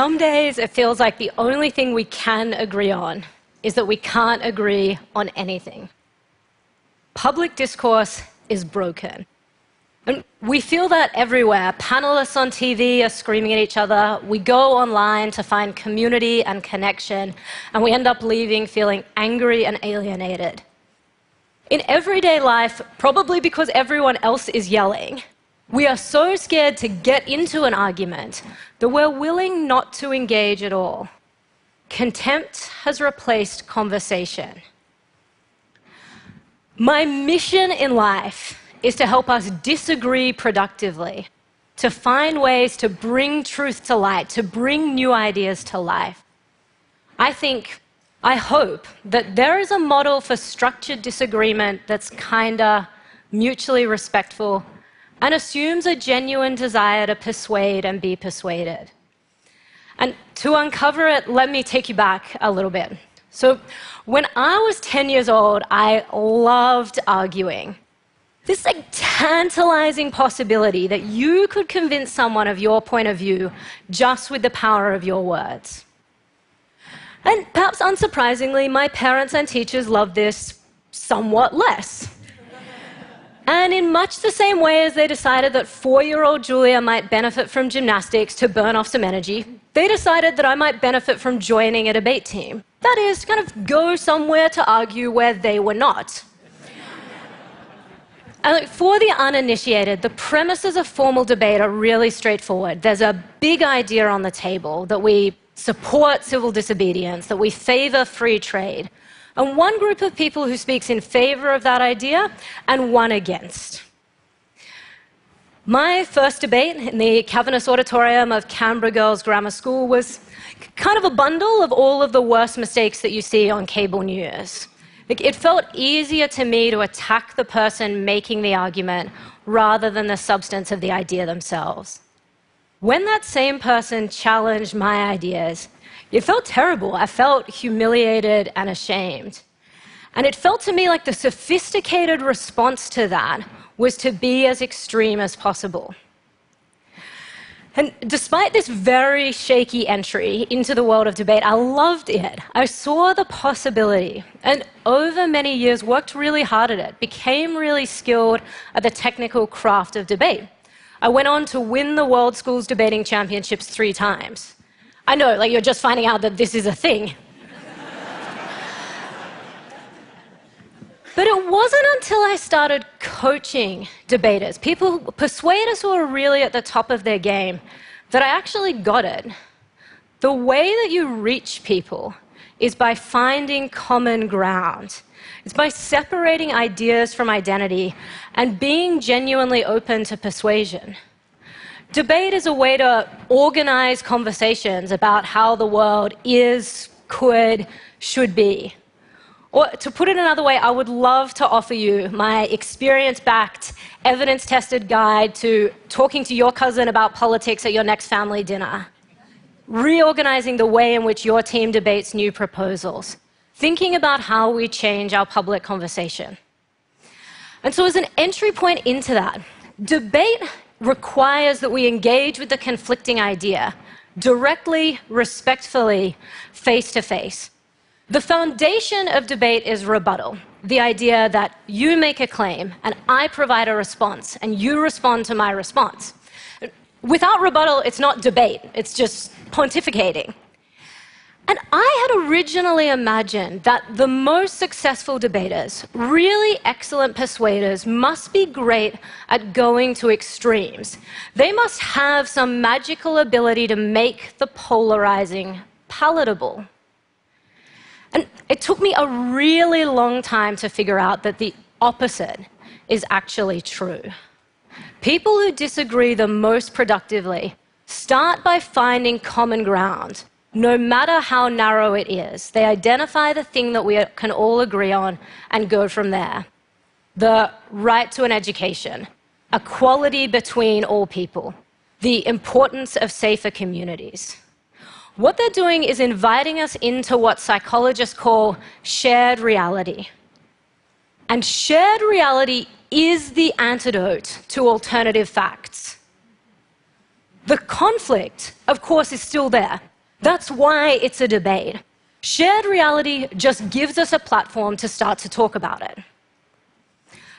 Some days it feels like the only thing we can agree on is that we can't agree on anything. Public discourse is broken. And we feel that everywhere. Panelists on TV are screaming at each other. We go online to find community and connection, and we end up leaving feeling angry and alienated. In everyday life, probably because everyone else is yelling, we are so scared to get into an argument that we're willing not to engage at all. Contempt has replaced conversation. My mission in life is to help us disagree productively, to find ways to bring truth to light, to bring new ideas to life. I think, I hope that there is a model for structured disagreement that's kinder, mutually respectful, and assumes a genuine desire to persuade and be persuaded. And to uncover it, let me take you back a little bit. So, when I was 10 years old, I loved arguing. This like tantalizing possibility that you could convince someone of your point of view just with the power of your words. And perhaps unsurprisingly, my parents and teachers loved this somewhat less. And in much the same way as they decided that four year old Julia might benefit from gymnastics to burn off some energy, they decided that I might benefit from joining a debate team. That is, kind of go somewhere to argue where they were not. And for the uninitiated, the premises of formal debate are really straightforward. There's a big idea on the table that we support civil disobedience, that we favor free trade. And one group of people who speaks in favor of that idea and one against. My first debate in the Cavernous Auditorium of Canberra Girls Grammar School was kind of a bundle of all of the worst mistakes that you see on cable news. It felt easier to me to attack the person making the argument rather than the substance of the idea themselves. When that same person challenged my ideas, it felt terrible. I felt humiliated and ashamed. And it felt to me like the sophisticated response to that was to be as extreme as possible. And despite this very shaky entry into the world of debate, I loved it. I saw the possibility, and over many years worked really hard at it, became really skilled at the technical craft of debate. I went on to win the World Schools Debating Championships three times. I know, like you're just finding out that this is a thing. But it wasn't until I started coaching debaters, people, persuaders who are really at the top of their game, that I actually got it. The way that you reach people is by finding common ground. It's by separating ideas from identity and being genuinely open to persuasion. Debate is a way to organize conversations about how the world is, could, should be. Or to put it another way, I would love to offer you my experience backed, evidence tested guide to talking to your cousin about politics at your next family dinner, reorganizing the way in which your team debates new proposals, thinking about how we change our public conversation. And so, as an entry point into that, debate requires that we engage with the conflicting idea directly, respectfully, face to face. The foundation of debate is rebuttal the idea that you make a claim and I provide a response and you respond to my response. Without rebuttal, it's not debate, it's just pontificating. And I had originally imagined that the most successful debaters, really excellent persuaders, must be great at going to extremes. They must have some magical ability to make the polarizing palatable. And it took me a really long time to figure out that the opposite is actually true. People who disagree the most productively start by finding common ground, no matter how narrow it is. They identify the thing that we can all agree on and go from there. The right to an education, equality between all people, the importance of safer communities. What they're doing is inviting us into what psychologists call shared reality. And shared reality is the antidote to alternative facts. The conflict, of course, is still there. That's why it's a debate. Shared reality just gives us a platform to start to talk about it.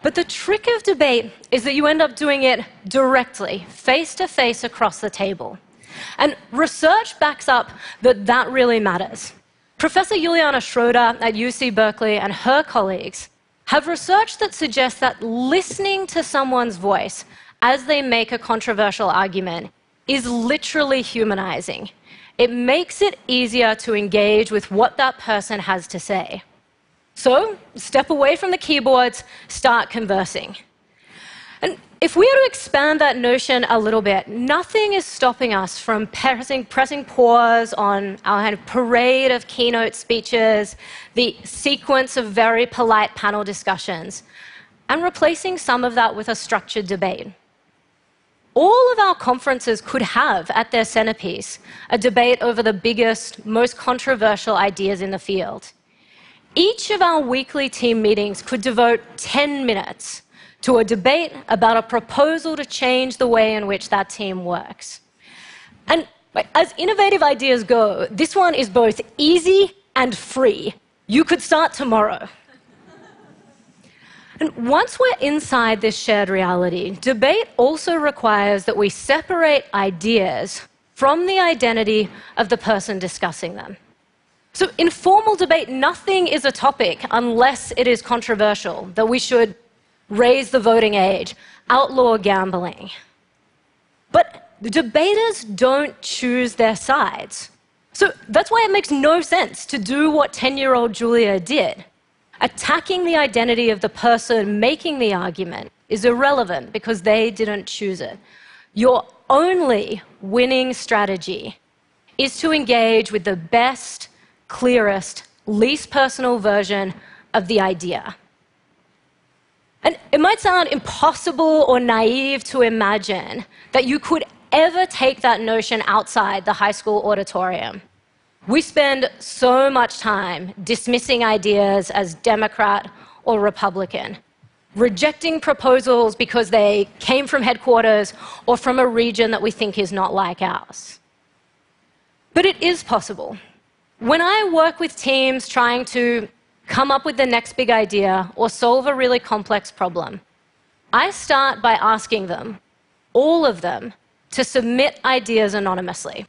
But the trick of debate is that you end up doing it directly, face to face across the table. And research backs up that that really matters. Professor Juliana Schroeder at UC Berkeley and her colleagues have research that suggests that listening to someone's voice as they make a controversial argument is literally humanizing. It makes it easier to engage with what that person has to say. So, step away from the keyboards, start conversing. If we were to expand that notion a little bit, nothing is stopping us from pressing, pressing pause on our kind of parade of keynote speeches, the sequence of very polite panel discussions, and replacing some of that with a structured debate. All of our conferences could have at their centerpiece a debate over the biggest, most controversial ideas in the field. Each of our weekly team meetings could devote 10 minutes to a debate about a proposal to change the way in which that team works. And as innovative ideas go, this one is both easy and free. You could start tomorrow. And once we're inside this shared reality, debate also requires that we separate ideas from the identity of the person discussing them. So, in formal debate, nothing is a topic unless it is controversial, that we should raise the voting age, outlaw gambling. But the debaters don't choose their sides. So that's why it makes no sense to do what 10 year old Julia did. Attacking the identity of the person making the argument is irrelevant because they didn't choose it. Your only winning strategy is to engage with the best, clearest, least personal version of the idea. And it might sound impossible or naive to imagine that you could ever take that notion outside the high school auditorium. We spend so much time dismissing ideas as Democrat or Republican, rejecting proposals because they came from headquarters or from a region that we think is not like ours. But it is possible. When I work with teams trying to come up with the next big idea, or solve a really complex problem, I start by asking them, all of them, to submit ideas anonymously.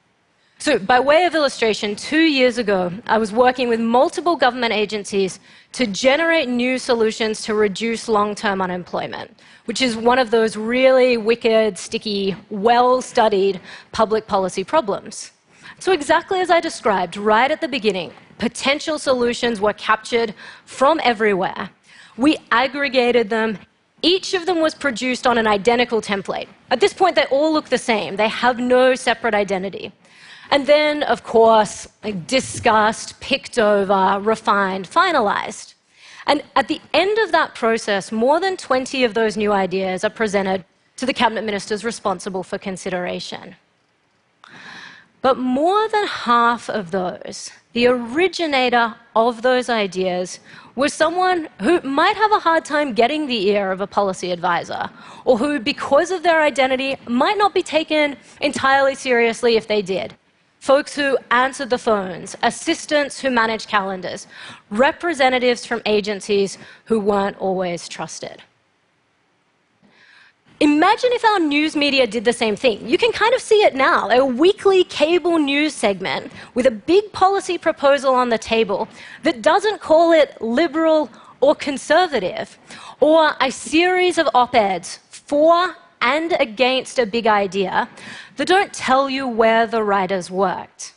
So, by way of illustration, two years ago, I was working with multiple government agencies to generate new solutions to reduce long term unemployment, which is one of those really wicked, sticky, well studied public policy problems. So, exactly as I described right at the beginning, potential solutions were captured from everywhere. We aggregated them. Each of them was produced on an identical template. At this point, they all look the same, they have no separate identity. And then, of course, discussed, picked over, refined, finalized. And at the end of that process, more than 20 of those new ideas are presented to the cabinet ministers responsible for consideration. But more than half of those, the originator of those ideas, was someone who might have a hard time getting the ear of a policy advisor, or who, because of their identity, might not be taken entirely seriously if they did. Folks who answered the phones, assistants who managed calendars, representatives from agencies who weren't always trusted. Imagine if our news media did the same thing. You can kind of see it now a weekly cable news segment with a big policy proposal on the table that doesn't call it liberal or conservative, or a series of op eds for and against a big idea that don't tell you where the writers worked.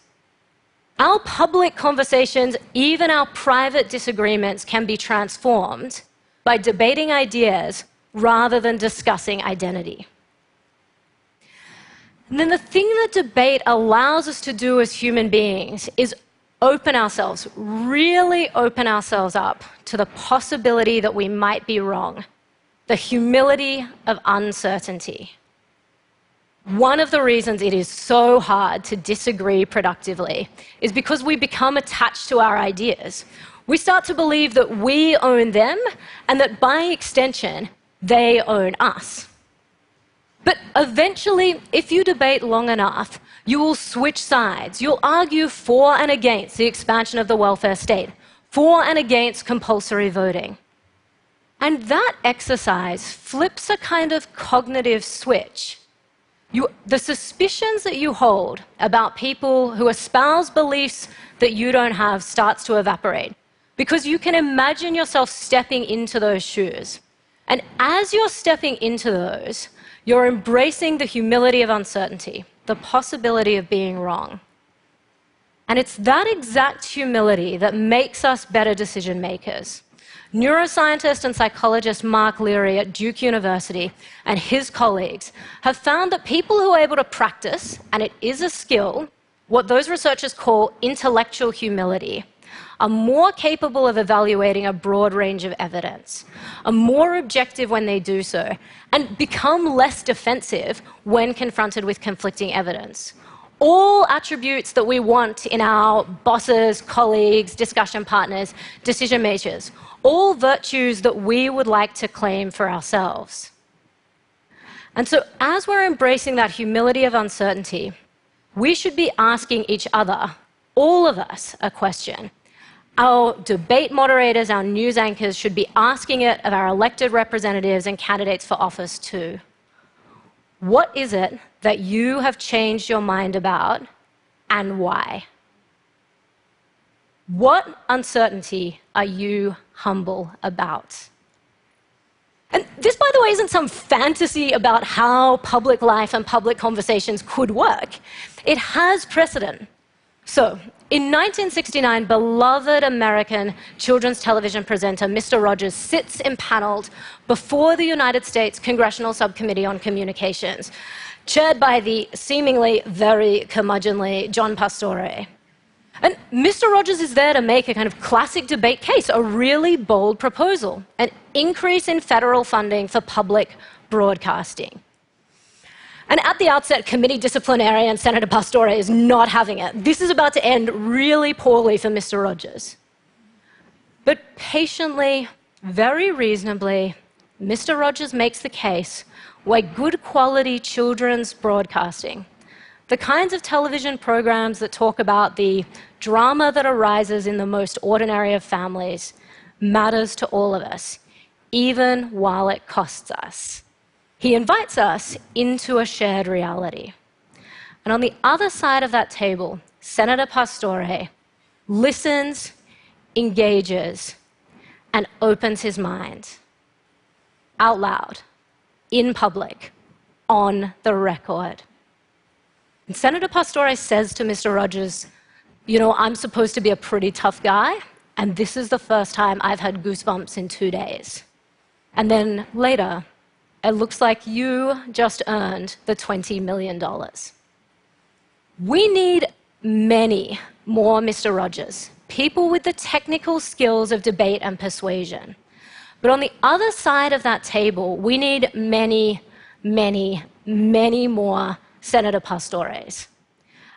Our public conversations, even our private disagreements, can be transformed by debating ideas rather than discussing identity. And then the thing that debate allows us to do as human beings is open ourselves, really open ourselves up to the possibility that we might be wrong, the humility of uncertainty. One of the reasons it is so hard to disagree productively is because we become attached to our ideas. We start to believe that we own them and that by extension, they own us. But eventually, if you debate long enough, you will switch sides. You'll argue for and against the expansion of the welfare state, for and against compulsory voting. And that exercise flips a kind of cognitive switch. You, the suspicions that you hold about people who espouse beliefs that you don't have starts to evaporate because you can imagine yourself stepping into those shoes. And as you're stepping into those, you're embracing the humility of uncertainty, the possibility of being wrong. And it's that exact humility that makes us better decision makers. Neuroscientist and psychologist Mark Leary at Duke University and his colleagues have found that people who are able to practice, and it is a skill, what those researchers call intellectual humility, are more capable of evaluating a broad range of evidence, are more objective when they do so, and become less defensive when confronted with conflicting evidence. All attributes that we want in our bosses, colleagues, discussion partners, decision makers, all virtues that we would like to claim for ourselves. And so, as we're embracing that humility of uncertainty, we should be asking each other, all of us, a question our debate moderators, our news anchors should be asking it of our elected representatives and candidates for office too. What is it that you have changed your mind about and why? What uncertainty are you humble about? And this, by the way, isn't some fantasy about how public life and public conversations could work. It has precedent. So, in 1969, beloved American children's television presenter Mr. Rogers sits impaneled before the United States Congressional Subcommittee on Communications, chaired by the seemingly very curmudgeonly John Pastore. And Mr. Rogers is there to make a kind of classic debate case, a really bold proposal an increase in federal funding for public broadcasting. And at the outset, committee disciplinarian Senator Pastore is not having it. This is about to end really poorly for Mr. Rogers. But patiently, very reasonably, Mr. Rogers makes the case why good quality children's broadcasting, the kinds of television programs that talk about the drama that arises in the most ordinary of families, matters to all of us, even while it costs us. He invites us into a shared reality. And on the other side of that table, Senator Pastore listens, engages, and opens his mind out loud, in public, on the record. And Senator Pastore says to Mr. Rogers, You know, I'm supposed to be a pretty tough guy, and this is the first time I've had goosebumps in two days. And then later, it looks like you just earned the $20 million. We need many more Mr. Rogers, people with the technical skills of debate and persuasion. But on the other side of that table, we need many, many, many more Senator Pastores.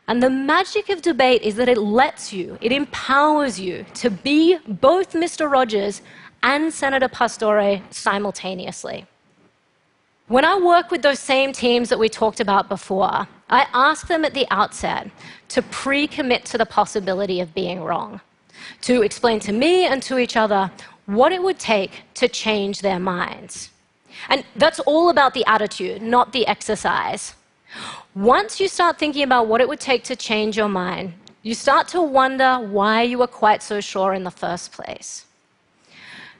And the magic of debate is that it lets you, it empowers you to be both Mr. Rogers and Senator Pastore simultaneously. When I work with those same teams that we talked about before, I ask them at the outset to pre commit to the possibility of being wrong, to explain to me and to each other what it would take to change their minds. And that's all about the attitude, not the exercise. Once you start thinking about what it would take to change your mind, you start to wonder why you were quite so sure in the first place.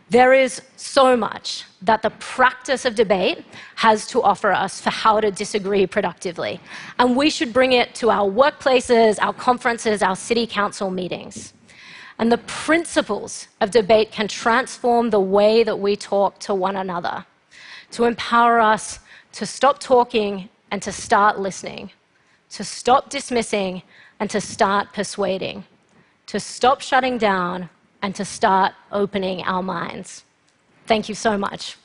There is so much that the practice of debate has to offer us for how to disagree productively. And we should bring it to our workplaces, our conferences, our city council meetings. And the principles of debate can transform the way that we talk to one another, to empower us to stop talking and to start listening, to stop dismissing and to start persuading, to stop shutting down and to start opening our minds. Thank you so much.